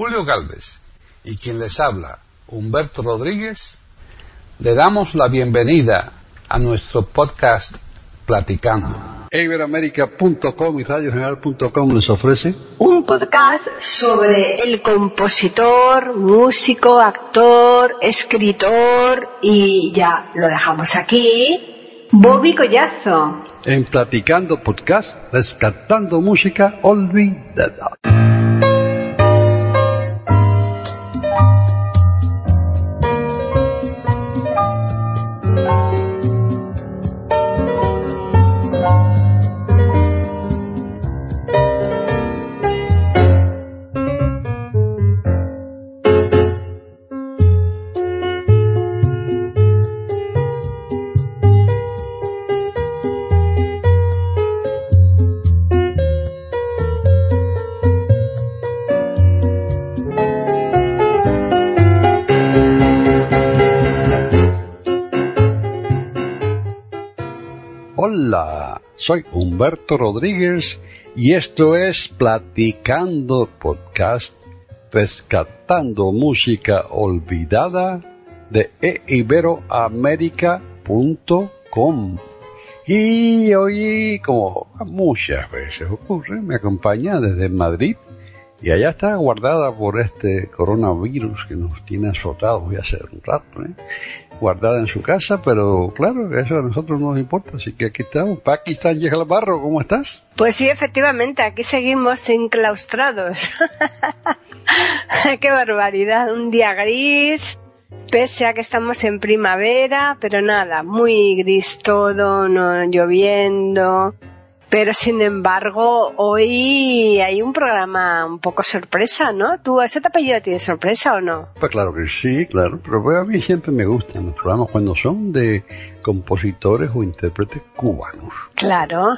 Julio Galvez y quien les habla, Humberto Rodríguez, le damos la bienvenida a nuestro podcast Platicando. Iberoamérica.com y radiogeneral.com les ofrece un podcast sobre el compositor, músico, actor, escritor y ya lo dejamos aquí. Bobby Collazo. En Platicando Podcast, rescatando música olvidada. Soy Humberto Rodríguez y esto es Platicando Podcast, rescatando música olvidada de eiberoamerica.com. Y hoy, como muchas veces ocurre, me acompaña desde Madrid y allá está guardada por este coronavirus que nos tiene azotados ya hace un rato, ¿eh? Guardada en su casa, pero claro, eso a nosotros no nos importa, así que aquí estamos. Pakistán llega barro, ¿cómo estás? Pues sí, efectivamente, aquí seguimos enclaustrados. Qué barbaridad, un día gris, pese a que estamos en primavera, pero nada, muy gris todo, no lloviendo, pero sin embargo, hoy hay un programa un poco sorpresa, ¿no? ¿Tú, ese apellido tiene sorpresa o no? Pues claro que sí, claro. Pero pues a mí siempre me gustan los programas cuando son de compositores o intérpretes cubanos. Claro,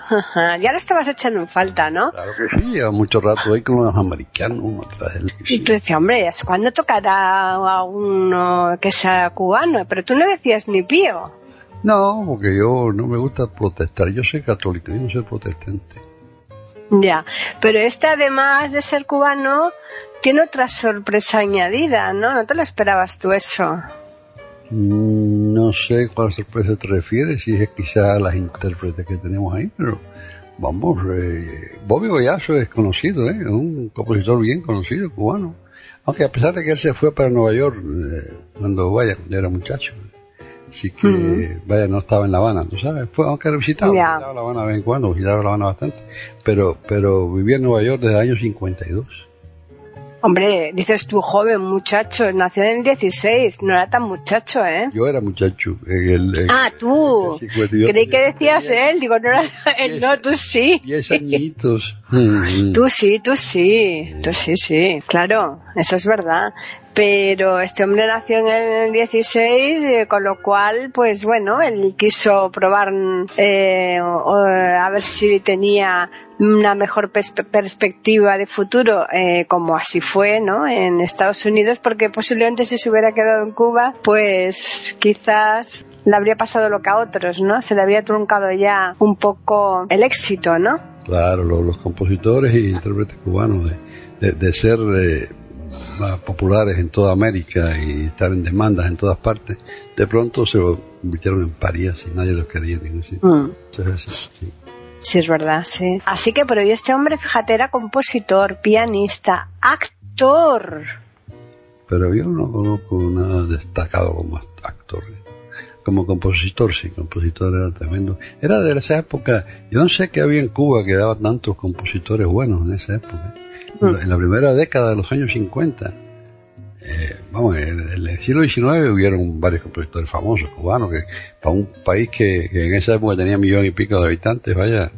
ya lo estabas echando en falta, ¿no? Claro que sí, lleva mucho rato ahí con los americanos atrás del Y tú decías, hombre, ¿cuándo tocará a uno que sea cubano? Pero tú no decías ni pío. No, porque yo no me gusta protestar. Yo soy católico, yo no soy protestante. Ya, pero este además de ser cubano tiene otra sorpresa añadida, ¿no? ¿No te lo esperabas tú eso? Mm, no sé cuál sorpresa te refieres, si es quizá las intérpretes que tenemos ahí, pero vamos, eh, Bobby Goyazo es conocido, ¿eh? un compositor bien conocido, cubano. Aunque a pesar de que él se fue para Nueva York eh, cuando vaya, cuando era muchacho. Así que, vaya, no estaba en La Habana, ¿tú sabes? Fue, aunque visitaba, Ya. visitaba La Habana de vez en cuando, visitaba La Habana bastante, pero, pero vivía en Nueva York desde el año 52. Hombre, dices tú, joven muchacho, nació en el 16, no era tan muchacho, ¿eh? Yo era muchacho en el... en Ah, tú. el 52. Creí que decías él, digo, no era él, no, tú sí. Diez añitos. Tú sí, tú sí, tú sí, sí, claro, eso es verdad. Pero este hombre nació en el 16, eh, con lo cual, pues bueno, él quiso probar eh, a ver si tenía una mejor pers- perspectiva de futuro, eh, como así fue, ¿no? En Estados Unidos, porque posiblemente si se hubiera quedado en Cuba, pues quizás le habría pasado lo que a otros, ¿no? Se le habría truncado ya un poco el éxito, ¿no? Claro, lo- los, compositores y intérpretes cubanos de, de, de ser eh, más populares en toda América y estar en demandas en todas partes, de pronto se convirtieron en parias y nadie los quería en ningún sitio. Mm. Entonces, sí, sí. Sí, es verdad, sí. Así que, pero y este hombre, fíjate, era compositor, pianista, actor. Pero yo no conozco nada destacado como actor. Como compositor, sí, compositor era tremendo. Era de esa época, yo no sé qué había en Cuba que daba tantos compositores buenos en esa época. En la- En la primera década de los años 50, eh, vamos, en, en el siglo XIX hubieron varios compositores famosos cubanos, que para un país que, que en esa época tenía millón y pico de habitantes, vaya,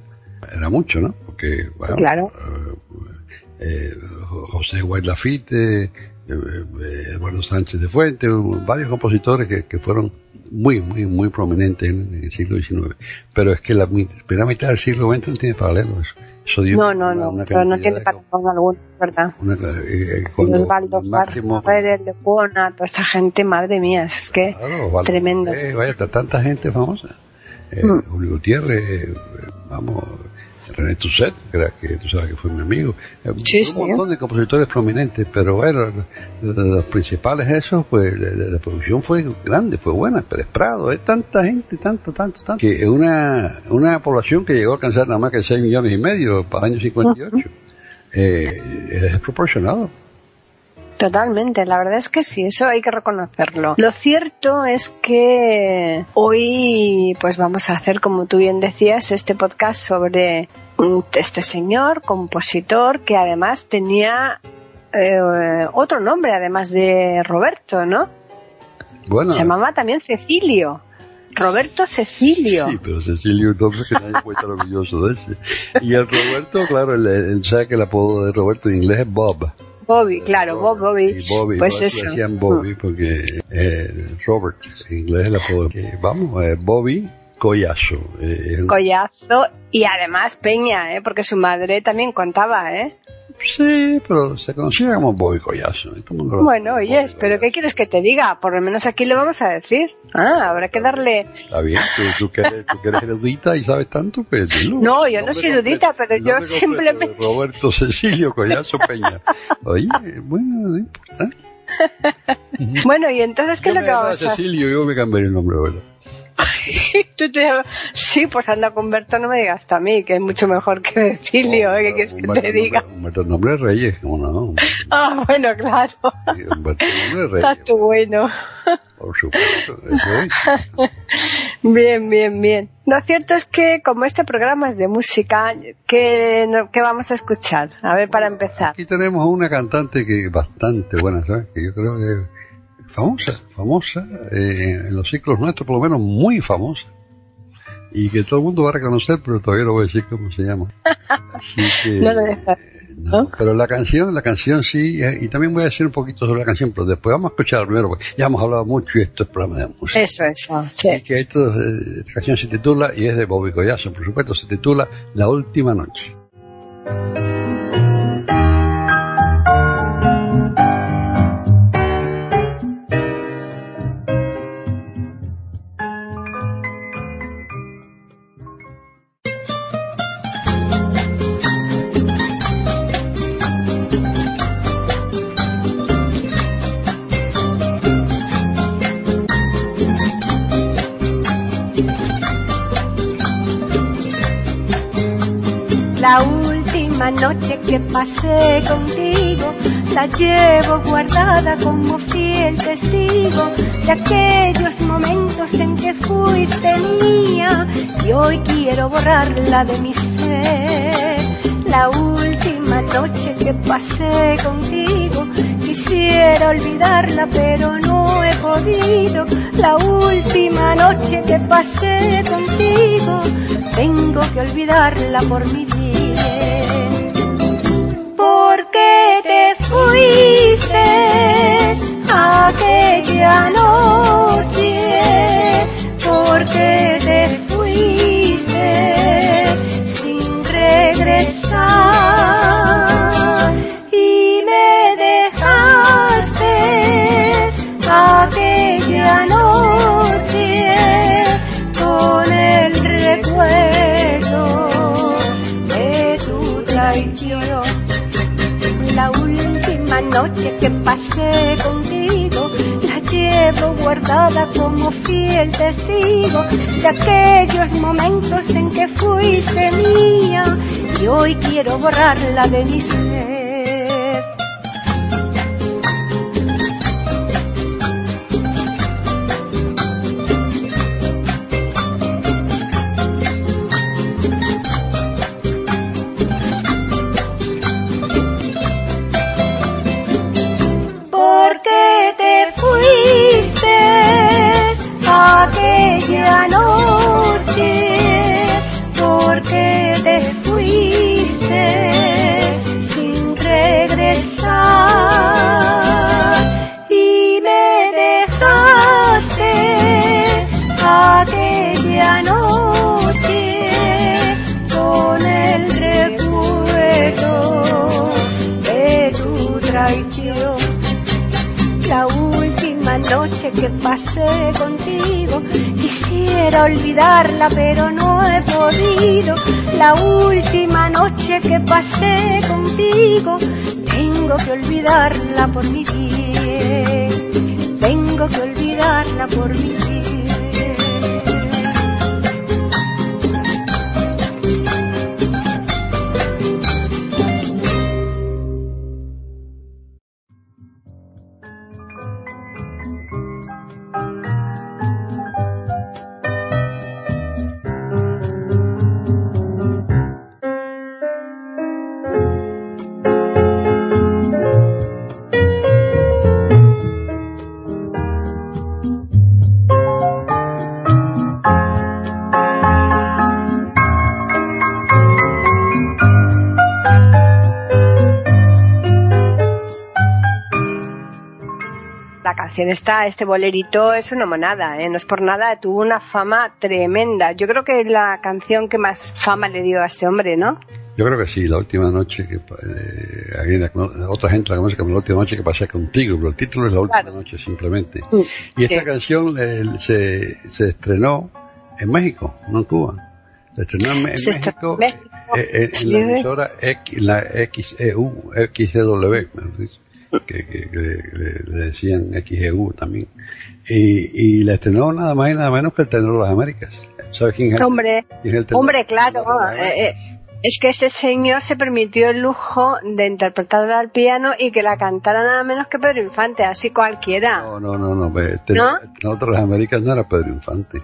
era mucho, ¿no? Porque, bueno, Claro. eh, eh, José Guay Lafite, eh, eh, Eduardo Sánchez de Fuente, varios compositores que, que fueron muy, muy, muy prominentes en, el siglo XIX. Pero es que la primera mitad del siglo XX no tiene paralelo. Eso, dio No, no, no, una pero no tiene parangón alguno, ¿verdad? una eh, eh, cuando Osvaldo el máximo Pérez, Lecuona, toda esta gente, madre mía, es que Claro, tremendo. Vaya, tanta gente famosa. Eh, Mm. Julio Gutiérrez, eh, vamos, René Toussaint, que, tú sabes que fue mi amigo. Eh, un montón de compositores prominentes, pero bueno, los principales esos, pues la, producción fue grande, fue buena, Pérez Prado, es tanta gente, tanto, tanto, tanto, que una, una población que llegó a alcanzar nada más que 6 millones y medio para el año 58, eh, es desproporcionado. Totalmente, la verdad es que sí, eso hay que reconocerlo. Lo cierto es que hoy pues vamos a hacer, como tú bien decías, este podcast sobre este señor, compositor, que además tenía eh, otro nombre, además de Roberto, ¿no? Bueno. Se llamaba también Cecilio. Roberto Cecilio. Sí, pero Cecilio entonces que nadie orgulloso de ese. Y el Roberto, claro, él, sabe que el apodo de Roberto en inglés es Bob. Bobby, claro, Bob, Bobby. Y Bobby, pues eso. decían Bobby mm. porque eh, Robert, en inglés el apodo. Que, vamos, eh, Bobby Collazo. Eh, Collazo y además Peña, ¿eh? porque su madre también contaba, ¿eh? Sí, pero se conocía como Bobby Collazo. Bueno, oye, pero ¿qué quieres que te diga? Por lo menos aquí le vamos a decir. Ah, habrá que darle... Está bien, tú, que, eres, tú que eres erudita y sabes tanto, pues No, yo no, soy erudita, pero yo simplemente... Roberto Cecilio Collazo Peña. Oye, bueno, no importa. bueno, y entonces, ¿qué es lo que vamos a hacer? Cecilio, yo me cambiaré el nombre, ¿verdad? Sí, pues anda con Berto, no me digas a mí, que es mucho mejor que Cecilio, ¿qué quieres que te diga? Humberto nombre Reyes, ¿cómo no? Ah, bueno, claro. Humberto nombre Reyes. Está tú bueno. Por supuesto, Bien, bien, bien. Lo cierto es que como este programa es de música, ¿qué, qué vamos a escuchar? A ver, para empezar. Aquí tenemos una cantante que es bastante buena, ¿sabes? Que yo creo que famosa, famosa, eh, en los ciclos nuestros por lo menos muy famosa. Y que todo el mundo va a reconocer, pero todavía no voy a decir cómo se llama. Así que, no lo deja. No, pero la canción, la canción sí, eh, y también voy a decir un poquito sobre la canción, pero después vamos a escuchar primero, porque ya hemos hablado mucho y esto es programa de música. Eso, eso, sí. Y que esto, eh, esta canción se titula, y es de Bobby Collazo, por supuesto, se titula La Última Noche. Noche que pasé contigo la llevo guardada como fiel testigo de aquellos momentos en que fuiste mía y hoy quiero borrarla de mi ser. La última noche que pasé contigo quisiera olvidarla pero no he podido. La última noche que pasé contigo tengo que olvidarla por mi te fuiste testigo de aquellos momentos en que fuiste mía y hoy quiero borrarla de mi Tengo está este bolerito es una monada, ¿eh? no es por nada, tuvo una fama tremenda. Yo creo que es la canción que más fama le dio a este hombre, ¿no? Yo creo que sí, la última noche que eh, otra gente la conoce como la última noche que pasé contigo, pero el título es la última noche simplemente. Mm, y esta canción eh, se, se estrenó en México, no en Cuba. Se estrenó en, México, eh, en, la emisora X, la XEU, XEW, que, que, le, decían XEU también. Y, y la estrenó nada más y nada menos que el tenor de las Américas. ¿Sabes quién es? Hombre, hombre, claro. Eh, eh, es que ese señor se permitió el lujo de interpretarla al piano y que la cantara nada menos que Pedro Infante, así cualquiera. No, no, no, no. Pues, este, ¿No? Nosotros las Américas no era Pedro Infante.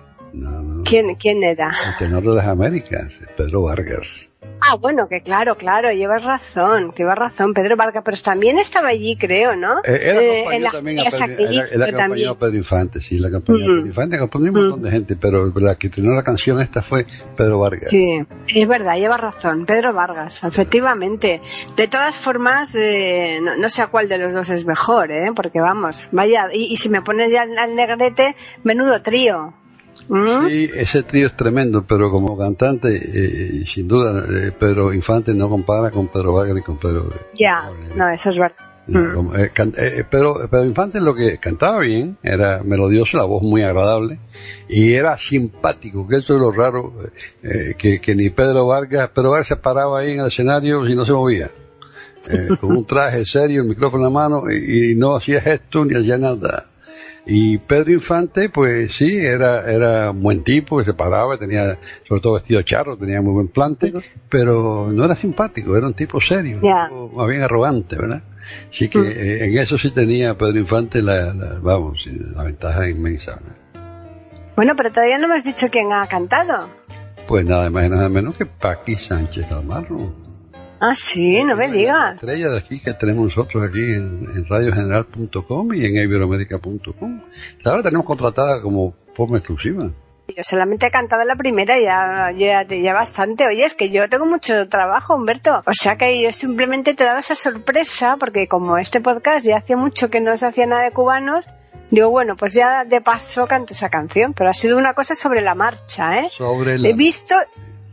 ¿Quién, ¿Quién era? El tenor de las Américas, Pedro Vargas. Ah, bueno, que claro, claro, llevas razón, que llevas razón, Pedro Vargas, pero también estaba allí, creo, ¿no? Eh, era eh, también a Pedro, Pedro Infante, sí, la campaña de Pedro Infante acompañó un montón de gente, pero la que tenía la canción esta fue Pedro Vargas. Sí, es verdad, llevas razón, Pedro Vargas, efectivamente. De todas formas, eh, no, sé a cuál de los dos es mejor, ¿eh? Porque vamos, vaya, y, y si me pones ya al negrete, menudo trío. ¿Mm? Sí, ese trío es tremendo, pero como cantante, eh, sin duda, eh, Pedro Infante no compara con Pedro Vargas ni con Pedro. Ya, no, eso es verdad. Mm. Eh, Pedro, Infante lo que cantaba bien, era melodioso, la voz muy agradable, y era simpático, que eso es lo raro, que, que, ni Pedro Vargas, Pedro Vargas se paraba ahí en el escenario y no se movía. con un traje serio, el micrófono en la mano, y, y no hacía gestos ni hacía nada. Y Pedro Infante, pues sí, era, era un buen tipo, se paraba, tenía sobre todo vestido charro, tenía muy buen plante, pero no era simpático, era un tipo serio, más bien arrogante, ¿verdad? Así que eh, en eso sí tenía Pedro Infante la, vamos, la ventaja inmensa. Bueno, pero todavía no me has dicho quién ha cantado. Pues nada más y nada menos que Paqui Sánchez Almarro. Ah, sí, no me digas. Estrella de aquí que tenemos nosotros aquí en, radiogeneral.com y en iberoamérica.com. Ahora tenemos contratada como forma exclusiva. Yo solamente he cantado la primera y ya, ya, ya, bastante. Oye, es que yo tengo mucho trabajo, Humberto. O sea que yo simplemente te daba esa sorpresa porque como este podcast ya hacía mucho que no se hacía nada de cubanos, digo, bueno, pues ya de paso canto esa canción. Pero ha sido una cosa sobre la marcha, ¿eh? Sobre la... He visto,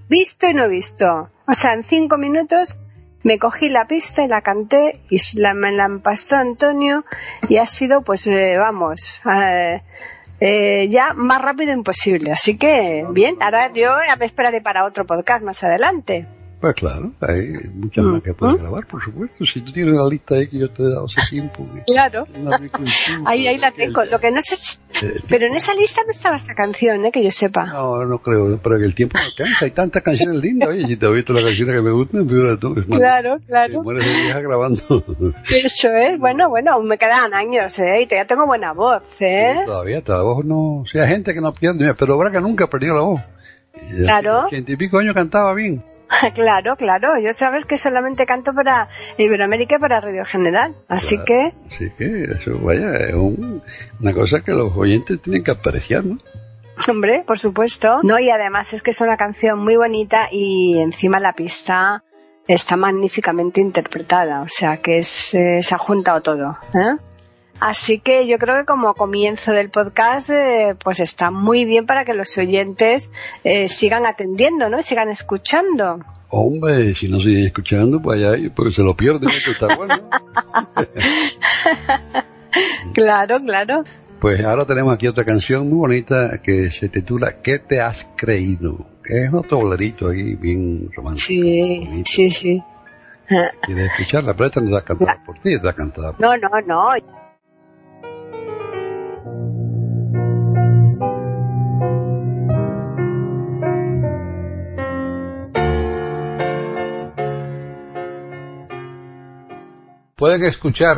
visto y no visto. O sea, en cinco minutos me cogí la pista y la canté y la, me la empastó Antonio y ha sido, pues, eh, vamos, eh, eh, ya más rápido imposible. Así que, bien, ahora yo me esperaré para otro podcast más adelante. Pues claro, hay muchas más que puedes grabar, por supuesto. Si tú tienes la lista ahí que yo te he dado hace tiempo. Claro. ahí, ahí la tengo. Lo que no sé eh, Pero en esa lista no estaba esta canción, ¿eh? que yo sepa. No, no creo, pero que el tiempo no cansa. Hay tantas canciones lindas. Oye, si te he visto la canción que me gusta, figura tú. Es claro, claro. Mueres de vieja grabando. Eso es. Bueno, bueno, aún me quedan años, ¿eh? Y ya tengo buena voz, ¿eh? todavía, la voz no... O sea, gente que no pierde. Pero que nunca perdió la voz. Claro. Ochenta y pico años cantaba bien. Claro, claro. Yo sabes que solamente canto para Iberoamérica y para Radio General. Así que. Así que eso, vaya, es una cosa que los oyentes tienen que apreciar, ¿no? Hombre, por supuesto. No, y además es que es una canción muy bonita y encima la pista está magníficamente interpretada. O sea que es, eh, se ha juntado todo. ¿eh? Así que yo creo que como comienzo del podcast, eh, pues está muy bien para que los oyentes eh, sigan atendiendo, ¿no? Sigan escuchando. Hombre, si no siguen escuchando, pues allá, porque se lo pierden, está bueno. claro, claro. Pues ahora tenemos aquí otra canción muy bonita que se titula ¿Qué te has creído? Que es otro bolerito ahí bien romántico. Sí, bonito. sí, sí. ¿Quieres escucharla? Pero esta no está cantada por ti, está cantada por No, no, no. Pueden escuchar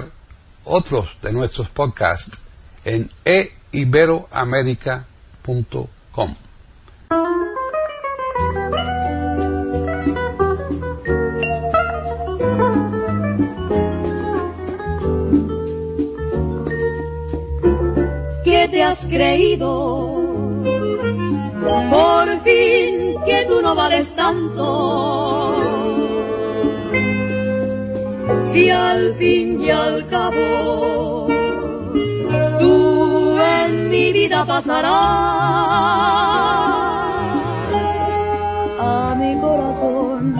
otros de nuestros podcasts en eiberoamerica.com. ¿Qué te has creído? Por fin que tú no vales tanto. Si al fin y al cabo tú en mi vida pasarás, a mi corazón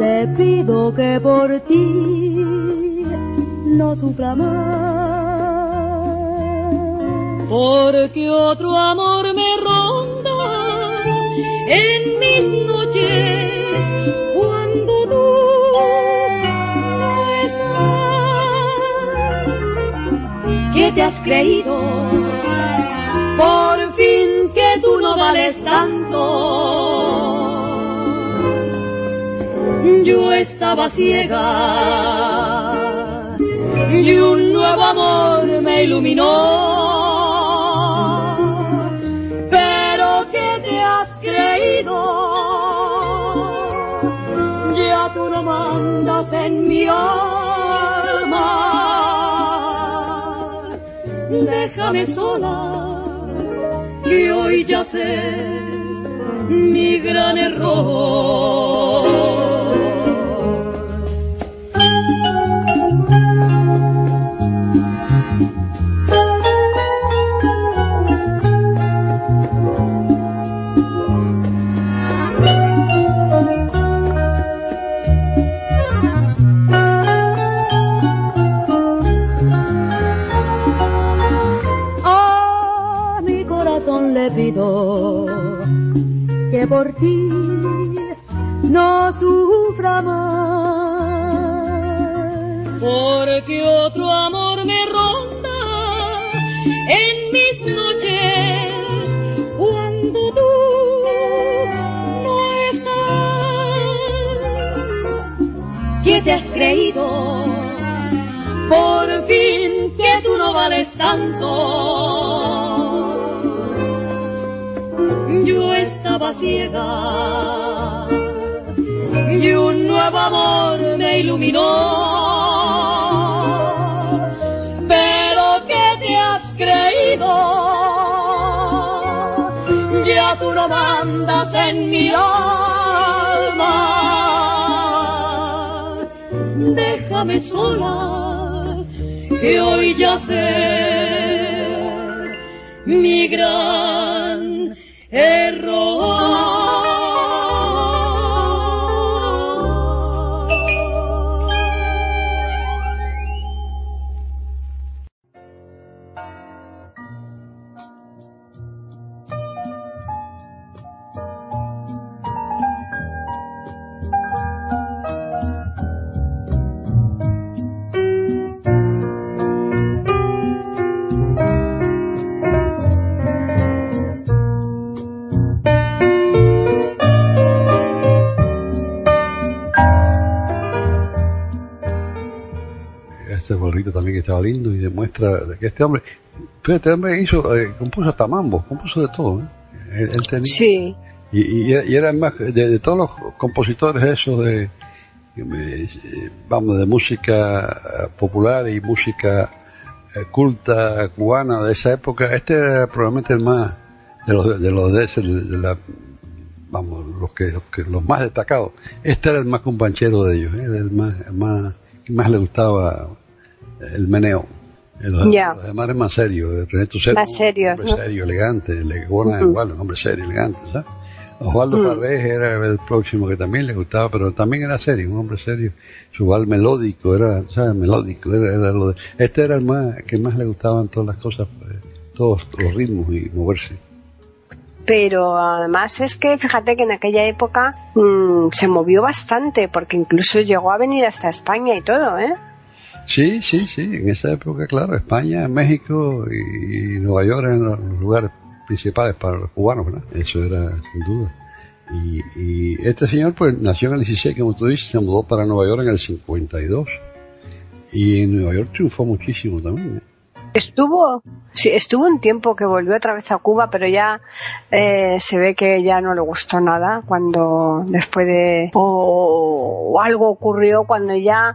le pido que por ti no sufra más. Porque otro amor me ronda en mis noches cuando tú ¿Qué te has creído? Por fin que tú no vales tanto. Yo estaba ciega y un nuevo amor me iluminó. Pero ¿qué te has creído? Ya tú no mandas en mi alma. Déjame sola, que hoy ya sé mi gran error. Por ti no sufra más. Porque otro amor me ronda en mis noches cuando tú no estás. ¿Qué te has creído? Por fin que tú no vales tanto. Y un nuevo amor me iluminó. Pero ¿qué te has creído? Ya tú no mandas en mi alma. Déjame sola, que hoy ya sé mi gran lindo y demuestra de que este hombre, pero este hombre hizo, eh, compuso hasta mambo, compuso de todo, ¿eh? él, él tenía, Sí, y, y, y era más de, de todos los compositores esos de, eh, vamos, de música eh, popular y música culta cubana de esa época, este era probablemente el más de los de los de, ese, de la vamos los que, los que los más destacados este era el más companchero de ellos ¿eh? era el más el más que más le gustaba el meneo los, Ya. los demás eran más serios René Tucero, Más serios, un hombre ¿no? serio elegante Legona Ujú. igual un hombre serio elegante ¿sabes? Osvaldo Mm. Farrés era el próximo que también le gustaba, pero también era serio, un hombre serio. Su voz melódico, era, ¿sabes? Melódico, era, era lo de... Este era el más, que más le gustaban todas las cosas, pues, todos los ritmos y moverse. Pero además es que fíjate que en aquella época mm, se movió bastante, porque incluso llegó a venir hasta España y todo, ¿eh? Sí, sí, sí, en esa época, claro, España, México y, Nueva York eran los lugares principales para los cubanos, ¿verdad? Eso era sin duda. Y, y, este señor pues nació en el 16, como tú dices, se mudó para Nueva York en el 52. Y en Nueva York triunfó muchísimo también. ¿eh? Estuvo, sí, estuvo un tiempo que volvió otra vez a Cuba, pero ya eh, se ve que ya no le gustó nada cuando después de o algo ocurrió cuando ya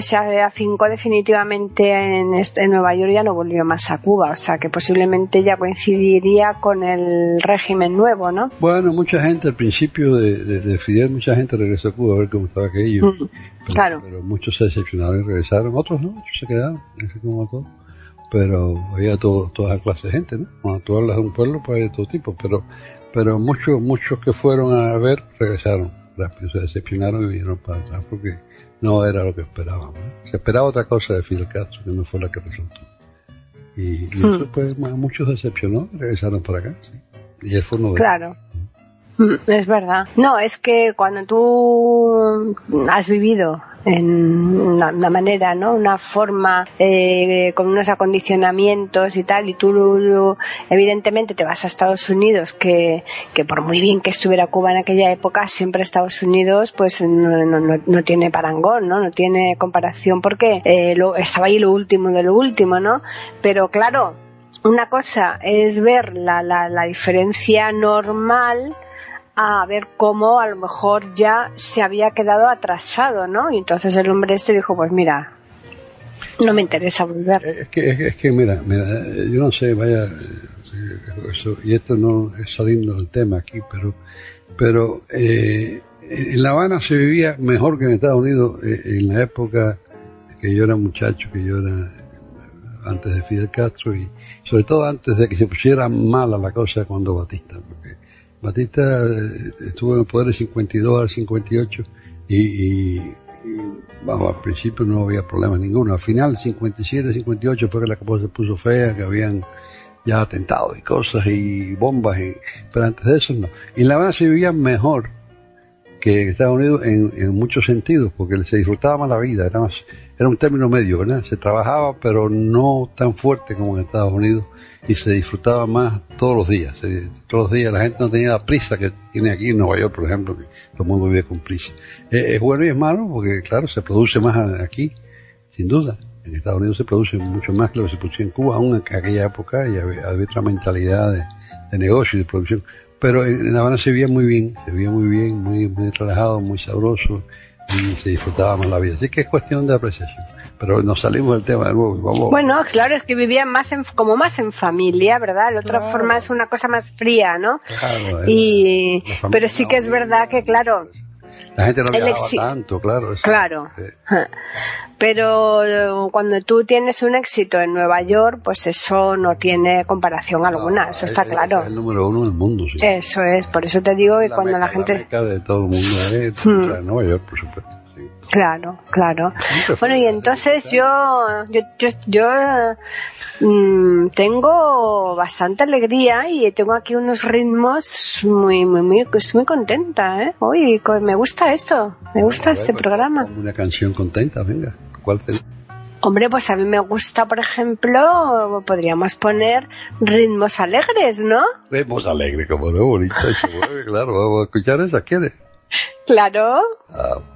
se afincó definitivamente en, en, Nueva York y ya no volvió más a Cuba, o sea que posiblemente ya coincidiría con el régimen nuevo, ¿no? Bueno, mucha gente al principio de, Fidel, mucha gente regresó a Cuba a ver cómo estaba aquello. Mm, claro. Pero muchos se decepcionaron y regresaron, otros no, otros se quedaron, así como todo. Pero había todo, toda clase de gente, ¿no? Cuando tú hablas de un pueblo, pues hay de todo tipo, pero, pero muchos, muchos que fueron a ver regresaron rápido, se decepcionaron y vinieron para atrás porque no era lo que esperaban. Se esperaba otra cosa de Fidel Castro que no fue la que resultó. Y, y eso pues a muchos decepcionó, regresaron para acá. Y él fue uno de Claro. Es verdad. No, es que cuando tú has vivido en una, manera, ¿no? Una forma eh, con unos acondicionamientos y tal, y tú evidentemente te vas a Estados Unidos, que, que por muy bien que estuviera Cuba en aquella época, siempre Estados Unidos pues no, no, no tiene parangón, ¿no? No tiene comparación porque eh, lo, estaba ahí lo último de lo último, ¿no? Pero claro, una cosa es ver la, la, la diferencia normal a ver cómo a lo mejor ya se había quedado atrasado, ¿no? Y entonces el hombre este dijo, pues mira, no me interesa volver. Es que, es que mira, mira, yo no sé, vaya, eh, y esto no es saliendo del tema aquí, pero, pero eh, en La Habana se vivía mejor que en Estados Unidos eh, en la época que yo era muchacho, que yo era antes de Fidel Castro y sobre todo antes de que se pusiera mala la cosa cuando Batista, porque Batista eh, estuvo en el poder de 52 al 58 y, y, al principio no había problema ninguno. Al final, 57, 58 fue que la cosa se puso fea, que habían ya atentados y cosas y bombas, y, pero antes de eso no. Y en La Habana se vivía mejor que en Estados Unidos en, muchos sentidos, porque se disfrutaba más la vida, era, más, era un término medio, ¿verdad? Se trabajaba, pero no tan fuerte como en Estados Unidos y se disfrutaba más todos los días. todos los días la gente no tenía la prisa que tiene aquí en Nueva York, por ejemplo, que todo el mundo vive con prisa. es bueno y es malo porque, claro, se produce más aquí, sin duda. En Estados Unidos se produce mucho más que lo que se producía en Cuba, aún en aquella época y había, otra mentalidad de, negocio y de producción. Pero en, La Habana se vivía muy bien, se vivía muy bien, muy, muy relajado, muy sabroso y se disfrutaba más la vida. Así que es cuestión de apreciación pero nos salimos del tema de nuevo. Bueno, claro, es que vivían más como más en familia, ¿verdad? La otra forma es una cosa más fría, ¿no? Claro, y, pero sí que es verdad que, claro, la gente no viajaba tanto, claro. claro. Pero eh, cuando tú tienes un éxito en Nueva York, pues eso no tiene comparación alguna, eso está claro. Es el número uno del mundo, sí. Eso es, por eso te digo que cuando la gente... La de todo el mundo, ¿eh? Hmm. Nueva York, por supuesto. Claro, claro. Bueno, y entonces yo, yo, yo, mm, tengo bastante alegría y tengo aquí unos ritmos muy, muy, muy, estoy muy contenta, ¿eh? Hoy me gusta esto, me gusta este pues, programa. Una canción contenta, venga. ¿Cuál Hombre, pues a mí me gusta, por ejemplo, podríamos poner ritmos alegres, ¿no? Ritmos alegres, como de bonito, claro, vamos a escuchar esa, ¿quiere? Claro. Ah,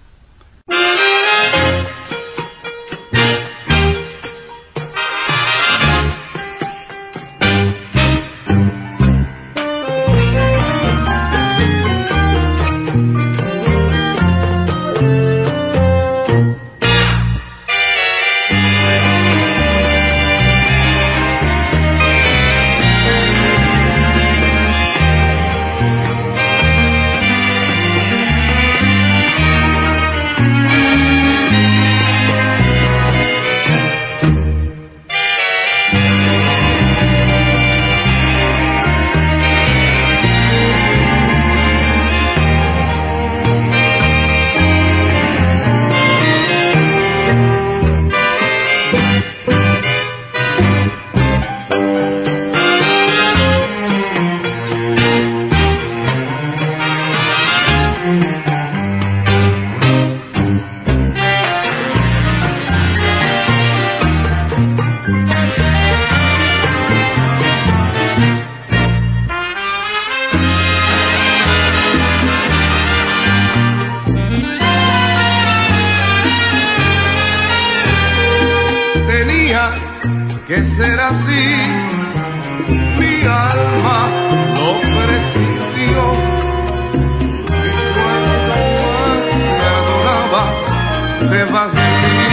te vas de mí.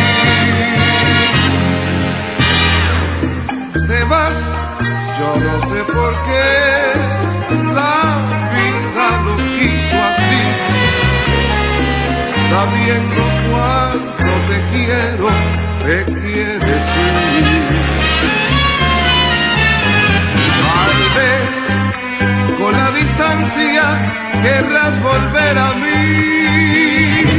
Te vas, yo no sé por qué la vida lo quiso así, sabiendo cuánto te quiero, te quieres ir. Tal vez con la distancia querrás volver a mí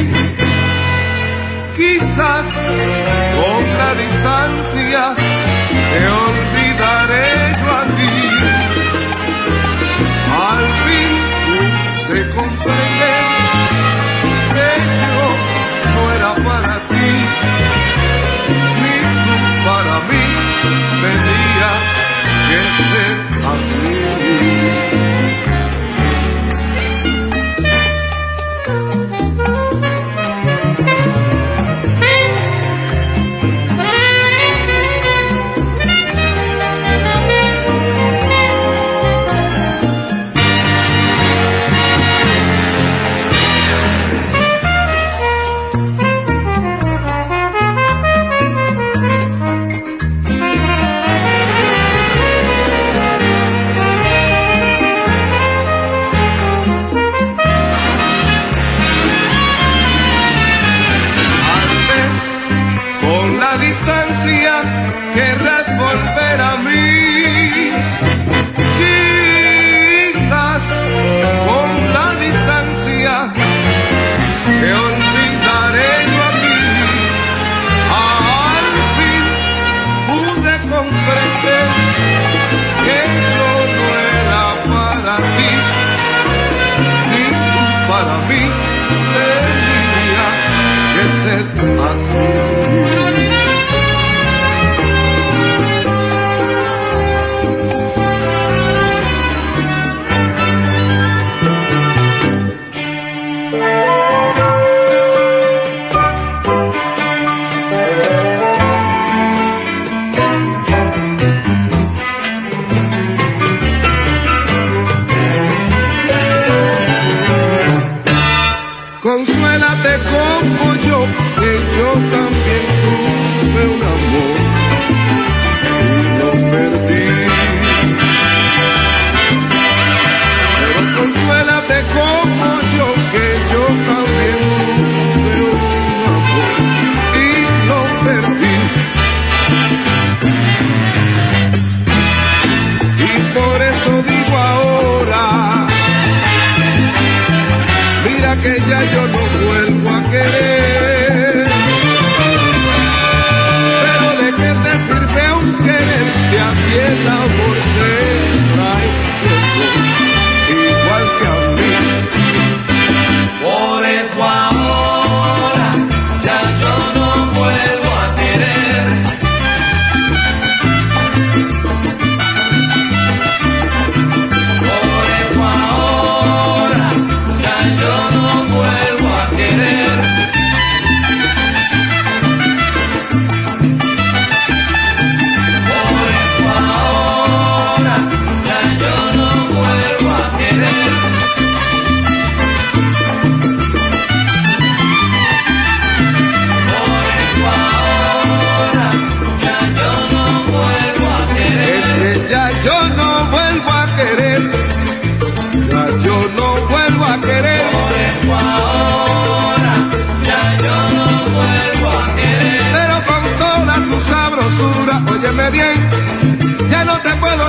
quizás con la distancia te olvidaré yo a ti. Al fin te comprender que yo no era para ti, ni tú para mí.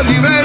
Oliver.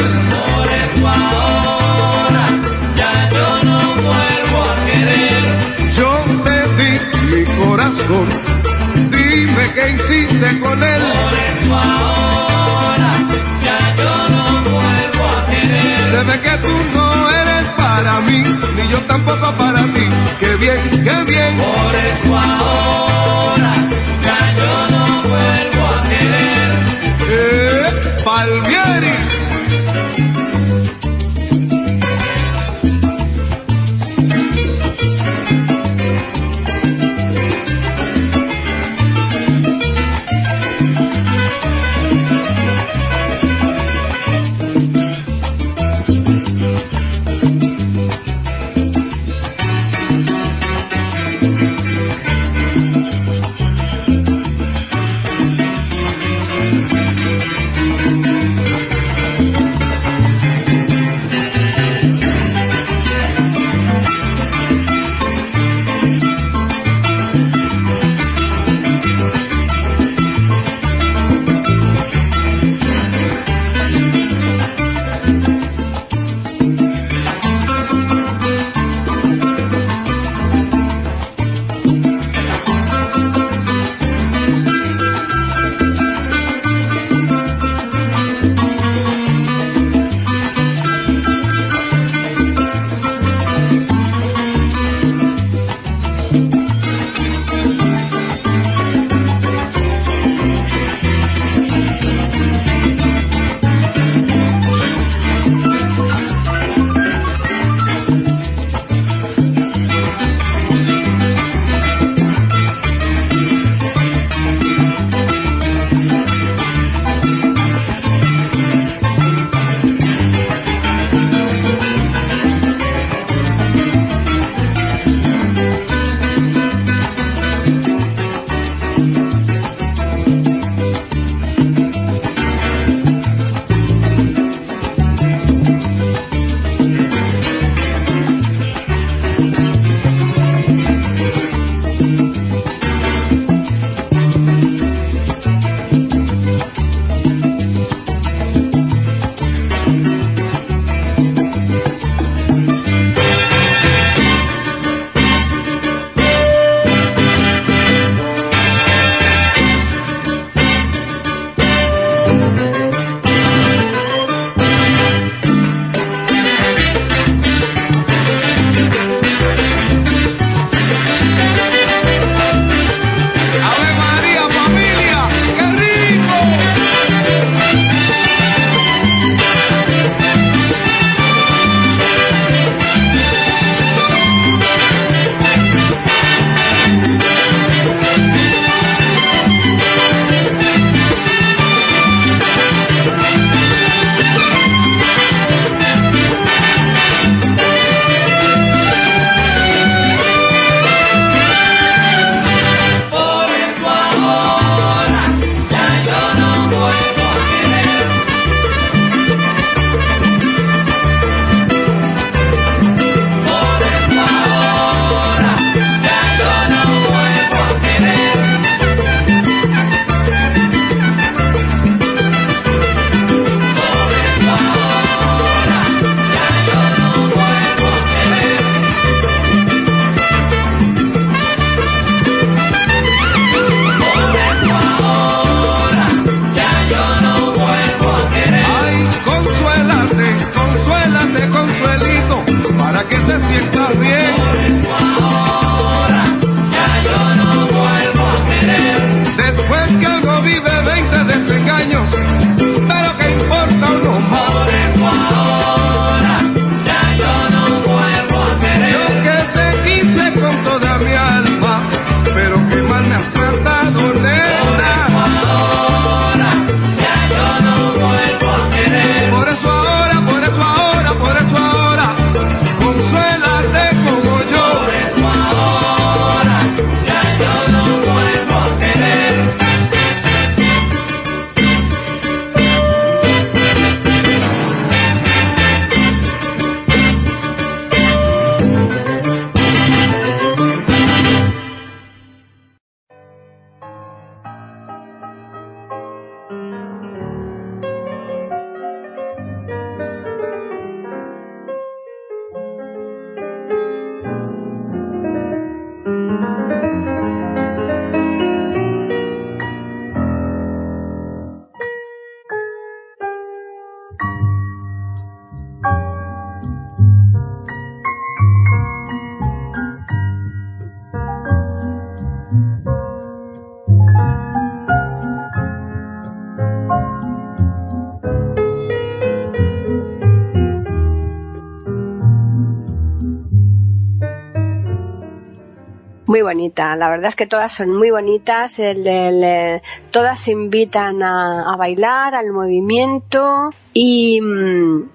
Muy bonita, la verdad es que todas son muy bonitas, el- el, eh, todas invitan a, bailar, al movimiento. Y mm,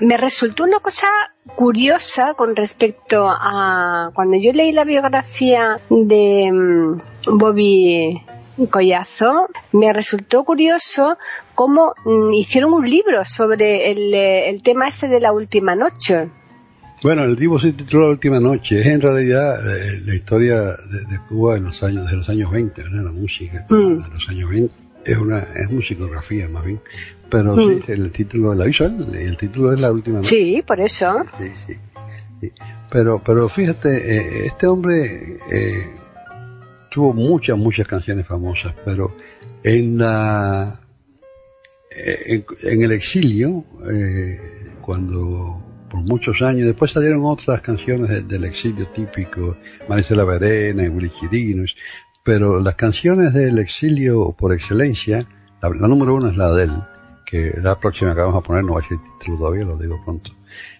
me resultó una cosa curiosa con respecto a cuando yo leí la biografía de mm, Bobby Collazo, me resultó curioso cómo mm, hicieron un libro sobre el, eh, el tema este de la última noche. Bueno, el libro se titula La Última Noche. Es en realidad eh, la historia de, de Cuba en los años, de los años 20, ¿verdad? La música Mm. de los años 20. Es una es musicografía más bien. Pero Mm. sí, el título, la aviso él, el título es La Última Noche. Sí, por eso. Sí, sí, sí. Pero, pero fíjate, eh, este hombre eh, tuvo muchas, muchas canciones famosas, pero en la eh, en, en el exilio, eh, cuando por muchos años, después salieron otras canciones de- del exilio típico, Maricela Verena y Willy Chirinos, pero las canciones del exilio por excelencia, la, la número uno es la de él, que la próxima que vamos a poner no va a ser título todavía, lo digo pronto.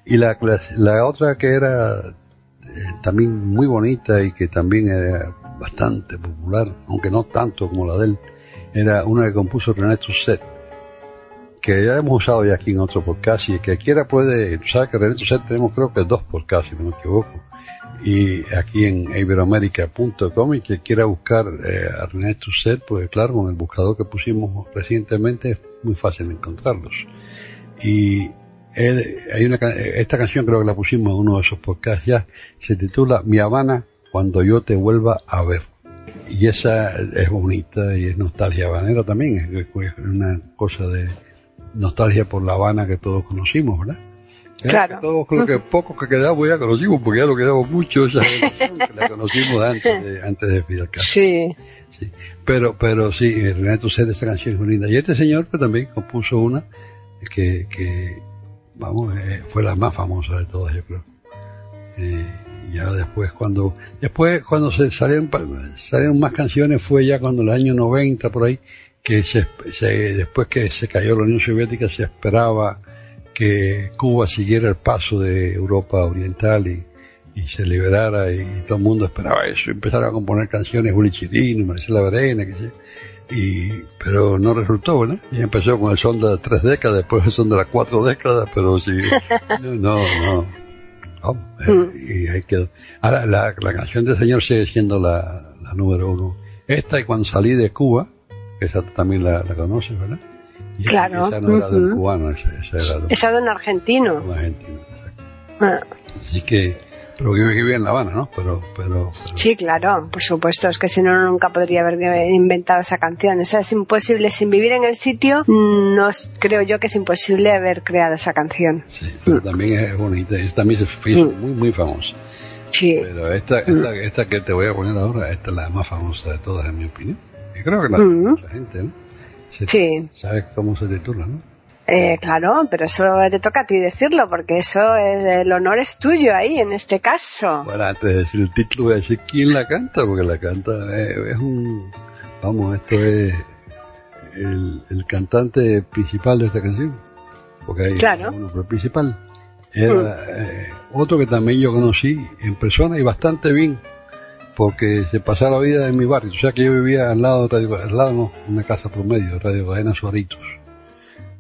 Y la, la, la otra que era eh, también muy bonita y que también era bastante popular, aunque no tanto como la de él, era una que compuso René Trusset, que ya hemos usado ya aquí en otro podcast y que quiera puede, tú sabes que René Trusset tenemos creo que dos podcasts, si no me equivoco, y aquí en iberoamérica.com y que quiera buscar eh, a René Trusset, pues claro, con el buscador que pusimos recientemente es muy fácil encontrarlos. Y él, hay una, esta canción creo que la pusimos en uno de esos podcasts ya, se titula Mi Habana cuando yo te vuelva a ver. Y esa es bonita y es nostalgia habanera también, es una cosa de nostalgia por La Habana que todos conocimos, ¿verdad? Ya Claro. que Todos creo que pocos que quedamos ya conocimos, porque ya lo quedamos mucho esa generación que la conocimos antes de, antes de Fidel Castro. Sí. Sí. Pero, pero sí, eh, Renato Cera, esta canción es muy linda. Y este señor pues, también compuso una que, que vamos, eh, fue la más famosa de todas, yo creo. Eh, ya después cuando, después cuando se salieron, salieron más canciones fue ya cuando el año 90 por ahí, que se, se- después que se cayó la Unión Soviética se esperaba que Cuba siguiera el paso de Europa Oriental y, y se liberara y, todo el mundo esperaba eso. Empezaron a componer canciones Juli Chirino, Marcela Verena, que sé. Y, pero no resultó, ¿verdad? Y empezó con el son de tres décadas, después el son de las cuatro décadas, pero sí, no, no, no. Vamos, eh, y ahí quedó. Ahora, la, la canción del señor sigue siendo la, la número uno. Esta y cuando salí de Cuba, esa también la, la conoces, ¿verdad? Y esa- Claro, Esa no era del ujú. cubano, esa, esa era de Esa de un argentino. un argentino. exacto. Ah, Así que, pero que vive en La Habana, ¿no? Pero, pero, pero Sí, claro, por supuesto. Es que si no, nunca podría haber inventado esa canción. O sea, es imposible. Sin vivir en el sitio, no es- creo yo que es imposible haber creado esa canción. sí, pero también es bonita, y también se hizo muy, muy famosa. Sí. Pero esta, esta, esta que te voy a poner ahora, esta es la más famosa de todas, en mi opinión. Creo que la Mm. gente, ¿no? Se- Sí. ¿Sabes cómo se titula, no? Eh, claro, pero eso te toca a ti decirlo, porque eso, es- el honor es tuyo ahí, en este caso. Bueno, antes de decir el título voy a decir quién la canta, porque la canta eh, es un, Vamos, esto es el, el cantante principal de esta canción. Porque hay Claro. uno, pero principal. Era eh, otro que también yo conocí en persona y bastante bien, porque se pasaba la vida en mi barrio. O sea que yo vivía al lado de Radio, al lado no, una casa promedio, Radio Cadena Suaritos.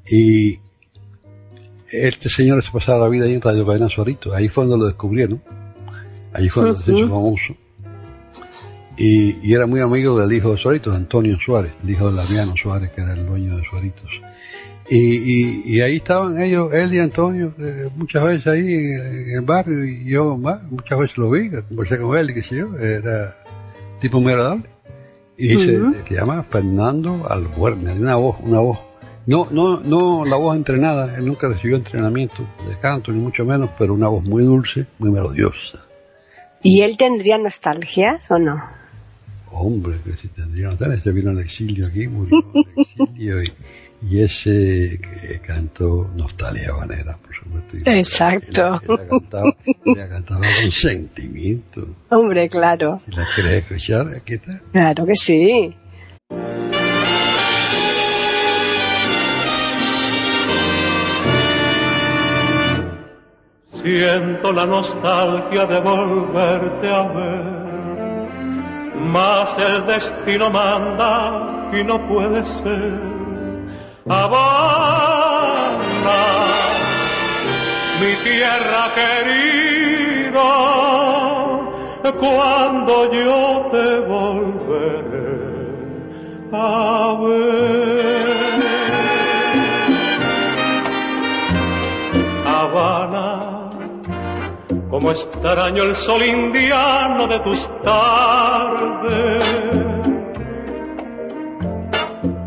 Y este señor se pasaba la vida ahí en Radio Cadena Suaritos. Ahí fue donde lo descubrieron. Ahí fue donde se hizo famoso. Y, y era muy amigo del hijo de Suaritos, Antonio Suárez, el hijo de Damiano Suárez, que era el dueño de Suaritos. Y, y, y ahí estaban ellos, él y Antonio, eh, muchas veces ahí en, en el barrio, y yo más, muchas veces lo vi, conversé con él qué sé yo, era tipo muy agradable. Y se, se llama Fernando Albuerne, una voz, una voz. No, no, no la voz entrenada, él nunca recibió entrenamiento de canto, ni mucho menos, pero una voz muy dulce, muy melodiosa. ¿Y él tendría nostalgias o no? Hombre, que si tendría notar, ese vino al exilio aquí, murió al exilio y, y ese que cantó Nostalgia Habanera, por supuesto. Y Exacto. Ella, ella cantaba, ella cantaba con sentimiento. Hombre, claro. Si la quieres escuchar, aquí está. Claro que sí. Siento la nostalgia de volverte a ver, mas el destino manda y no puede ser. Habana, mi tierra querida, cuando yo te volveré a ver. Habana, como extraño el sol indiano de tus tardes.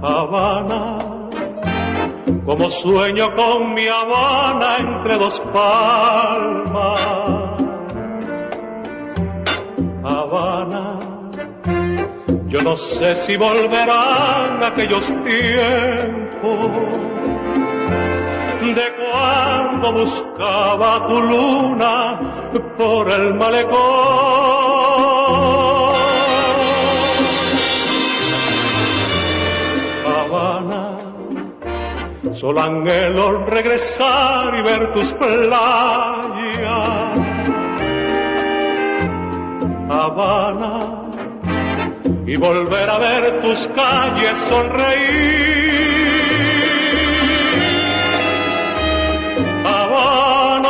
Habana, como sueño con mi Habana entre dos palmas. Habana, yo no sé si volverán aquellos tiempos de cuando buscaba tu luna por el malecón. Solo anhelo regresar y ver tus playas. Habana, y volver a ver tus calles sonreír. Habana,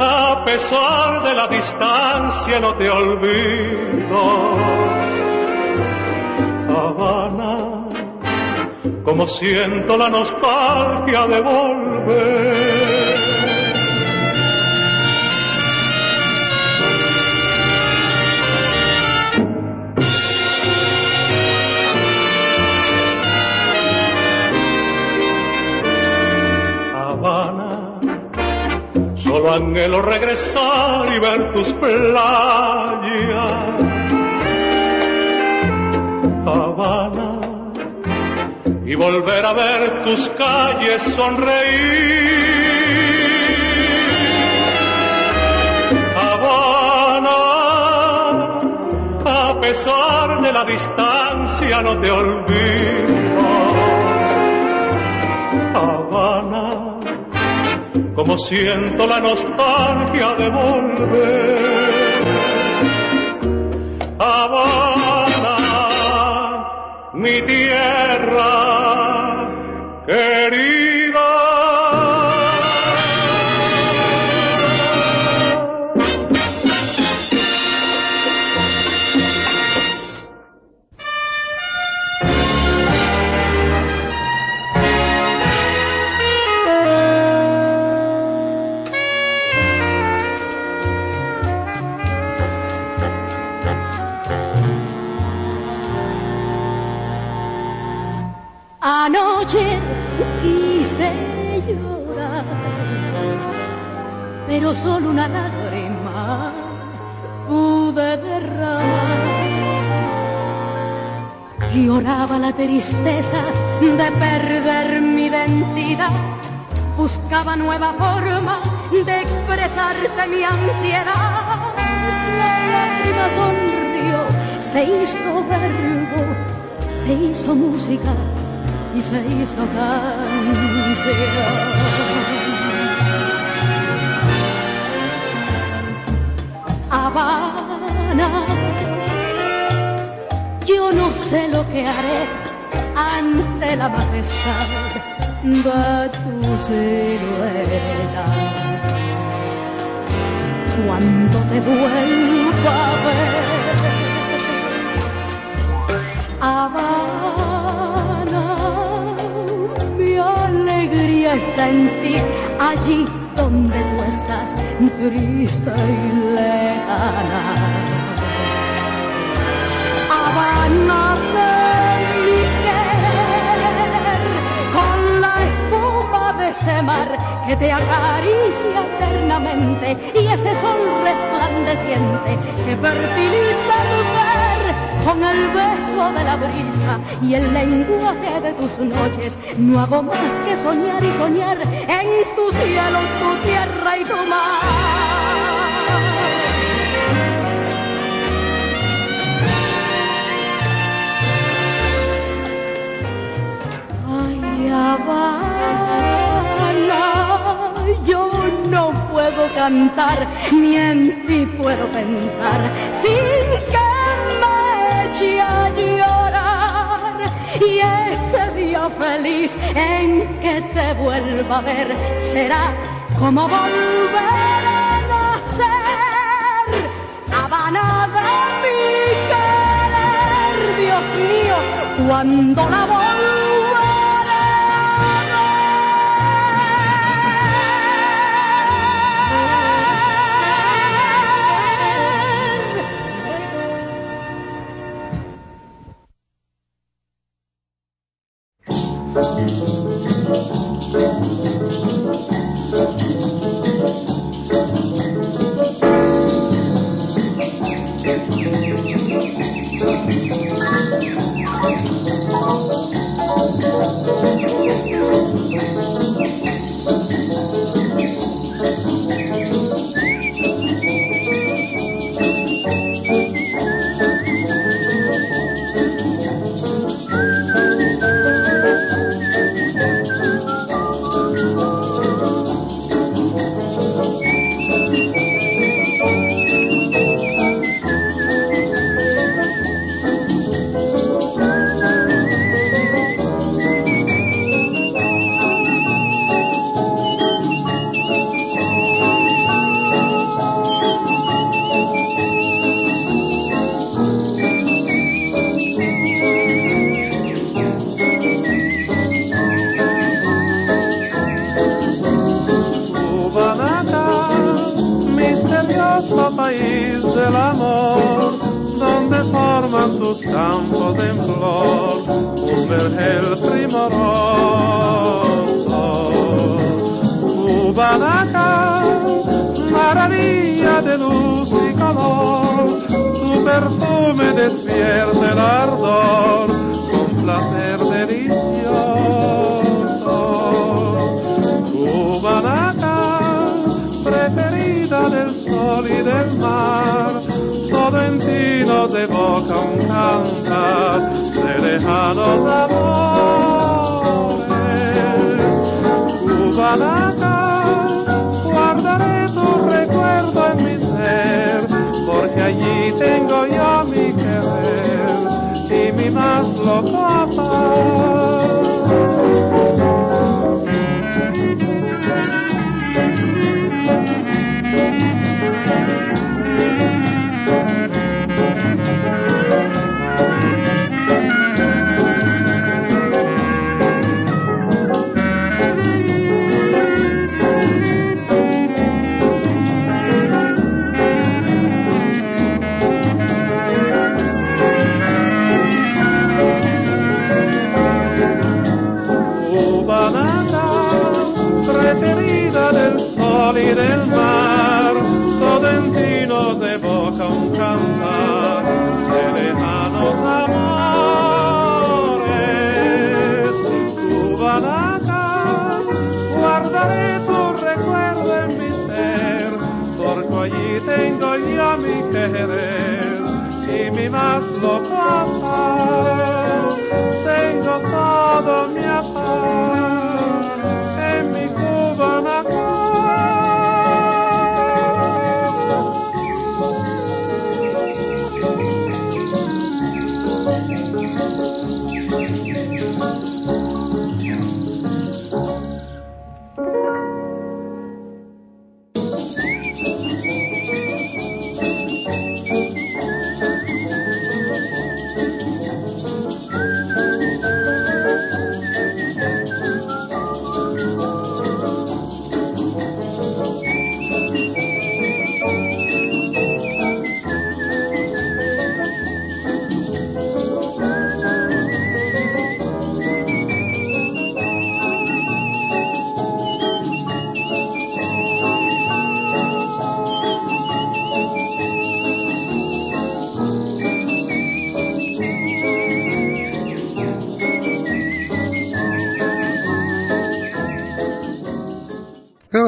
a pesar de la distancia no te olvido. Como siento la nostalgia de volver. Habana, solo anhelo regresar y ver tus playas. Y volver a ver tus calles sonreír. Habana, a pesar de la distancia no te olvido. Habana, como siento la nostalgia de volver. Habana, mi tierra querida. Solo una lágrima pude derramar. Lloraba la tristeza de perder mi identidad, buscaba nueva forma de expresarte mi ansiedad. La lágrima sonrió, se hizo verbo, se hizo música y se hizo canción. Ante la majestad de tu silueta. Cuando te vuelva a ver, Habana, mi alegría está en ti, allí donde tú estás, triste y lejana. Habana ese mar que te acaricia eternamente y ese sol resplandeciente que fertiliza tu ser con el beso de la brisa y el lenguaje de tus noches. No hago más que soñar y soñar en tu cielo, tu tierra y tu mar. Ay, cantar, ni en ti puedo pensar, sin que me eche a llorar. Y ese día feliz en que te vuelva a ver, será como volver a nacer. Habana de mi querer, Dios mío, cuando la volveré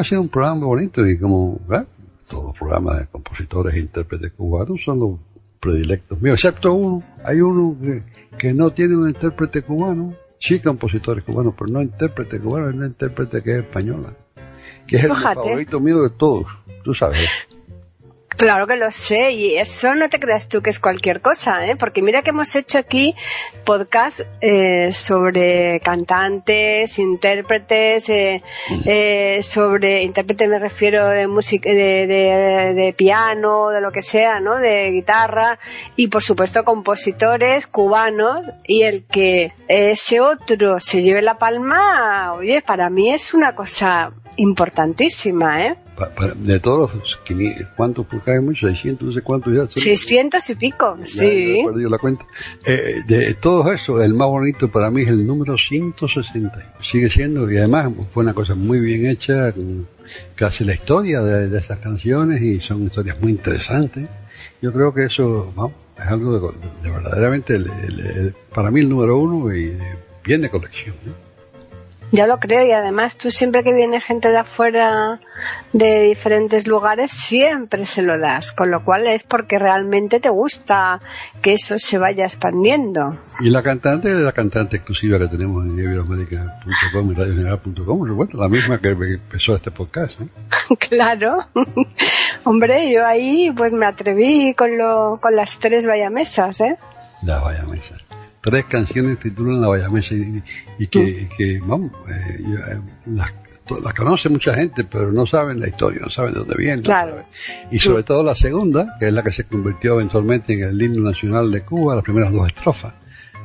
Ha sido un programa bonito y como ¿verdad? todos los programas de compositores e intérpretes cubanos son los predilectos míos, excepto uno. Hay uno que, que no tiene un intérprete cubano, sí compositores cubanos, pero no intérprete cubano, es una intérprete que es española, que es el Fíjate. favorito mío de todos, tú sabes. Claro que lo sé, y eso no te creas tú que es cualquier cosa, ¿eh? porque mira que hemos hecho aquí podcast eh, sobre cantantes, intérpretes, eh, eh, sobre intérpretes me refiero de música, de, de- de piano, de lo que sea, ¿no? De guitarra, y por supuesto compositores cubanos, y el que ese otro se lleve la palma, oye, para mí es una cosa importantísima, ¿eh? Pa- pa- de todos los 500, ¿cuántos? Muchos, 600, no sé cuántos ya. son. 600 y pico, Ya- sí. ya he perdido la cuenta. Eh, de todo eso, el más bonito para mí es el número 160. Sigue siendo, y además fue una cosa muy bien hecha, hace la historia de, de esas canciones y son historias muy interesantes. Yo creo que eso vamos, es algo de, de verdaderamente, el- el- el- para mí el número uno y de- bien de colección. ¿no? Ya lo creo y además tú siempre que viene gente de afuera de diferentes lugares siempre se lo das, con lo cual es porque realmente te gusta que eso se vaya expandiendo. Y la cantante es la cantante exclusiva que tenemos en iberoamérica.com y radiogeneral.com, supuesto, la misma que empezó este podcast. ¿eh? claro. Hombre, yo ahí pues me atreví con lo con las tres vallamesas, ¿eh? La Vaya Mesa. Tres canciones titulan La Vaya Mesa y, y que, y que, vamos, eh, las, las conoce mucha gente, pero no saben la historia, no saben de dónde viene. Claro. Y sobre todo la segunda, que es la que se convirtió eventualmente en el himno nacional de Cuba, las primeras dos estrofas.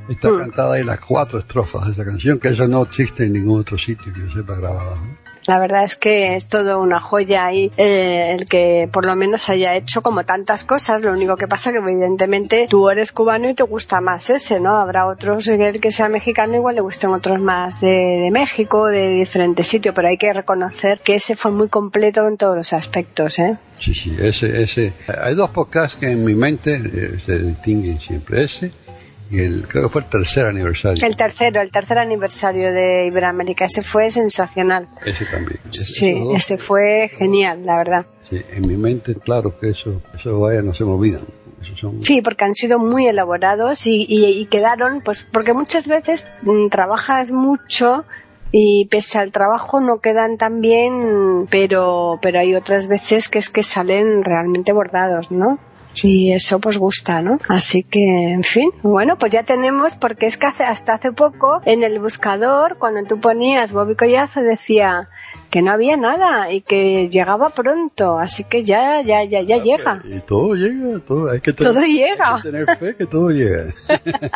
Está cantada ahí las cuatro estrofas de esa canción, que eso no existe en ningún otro sitio que yo sepa grabada. ¿no? La verdad es que es todo una joya ahí eh, el que por lo menos haya hecho como tantas cosas. Lo único que pasa que evidentemente tú eres cubano y te gusta más ese, ¿no? Habrá otros el que sea mexicano igual le gusten otros más de, de México, de diferentes sitios, pero hay que reconocer que ese fue muy completo en todos los aspectos, ¿eh? Sí, sí, ese, ese. Hay dos podcasts que en mi mente eh, se distinguen siempre, ese y el, creo que fue el tercer aniversario. El tercero, el tercer aniversario de Iberoamérica, ese fue sensacional. Ese también. Ese- Sí, esos dos, ese fue genial, la verdad. sí, en mi mente, claro que eso, eso vaya, no se me olvidan. Esos son, Sí, porque han sido muy elaborados y, y- y quedaron, pues, porque muchas veces mm, trabajas mucho y pese al trabajo no quedan tan bien, pero, pero hay otras veces que es que salen realmente bordados, ¿no? Y eso pues gusta, ¿no? Así que, en fin, bueno, pues ya tenemos, porque es que hace, hasta hace poco en el buscador, cuando tú ponías Bobby Collazo, decía que no había nada y que llegaba pronto, así que ya, ya, ya, ya llega. Y todo llega, todo, hay que tener, Todo llega. hay que tener fe que todo llega.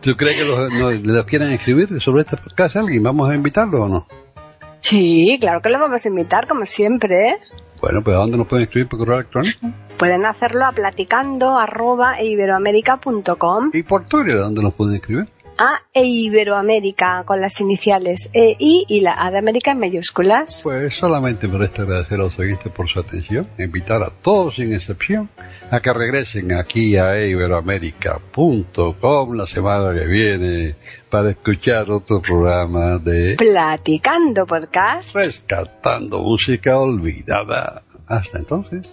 ¿Tú crees que los, no- los quieren escribir sobre este podcast alguien? ¿Vamos a invitarlos o no? Sí, claro que lo vamos a invitar, como siempre, ¿eh? Bueno, pues ¿a dónde nos pueden escribir por correo electrónico? Pueden hacerlo a platicando arroba ¿Y por Twitter dónde nos pueden escribir? a e Iberoamérica con las iniciales E, I y la A de América en mayúsculas. Pues solamente me resta agradecer a los oyentes por su atención, e invitar a todos sin excepción a que regresen aquí a iberoamérica.com la semana que viene para escuchar otro programa de Platicando podcast. Rescatando Música Olvidada. Hasta entonces.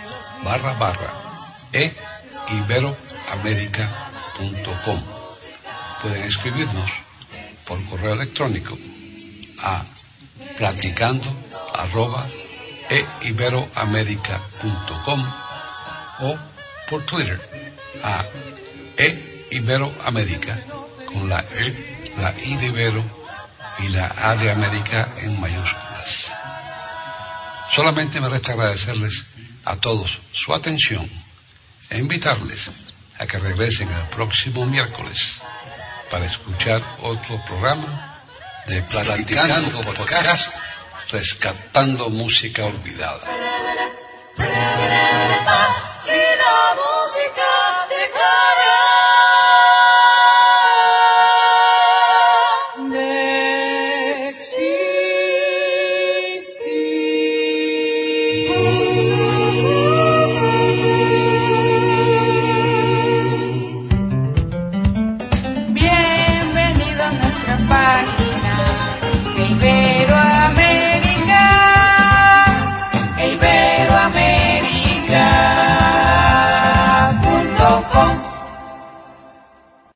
barra barra e iberoamerica.com. Pueden escribirnos por correo electrónico a platicando arroba eiberoamerica.com o por Twitter a eiberoamerica con la E, la I de Ibero y la A de América en mayúsculas. Solamente me resta agradecerles a todos su atención e invitarles a que regresen el próximo miércoles para escuchar otro programa de Platicando Podcast, rescatando música olvidada.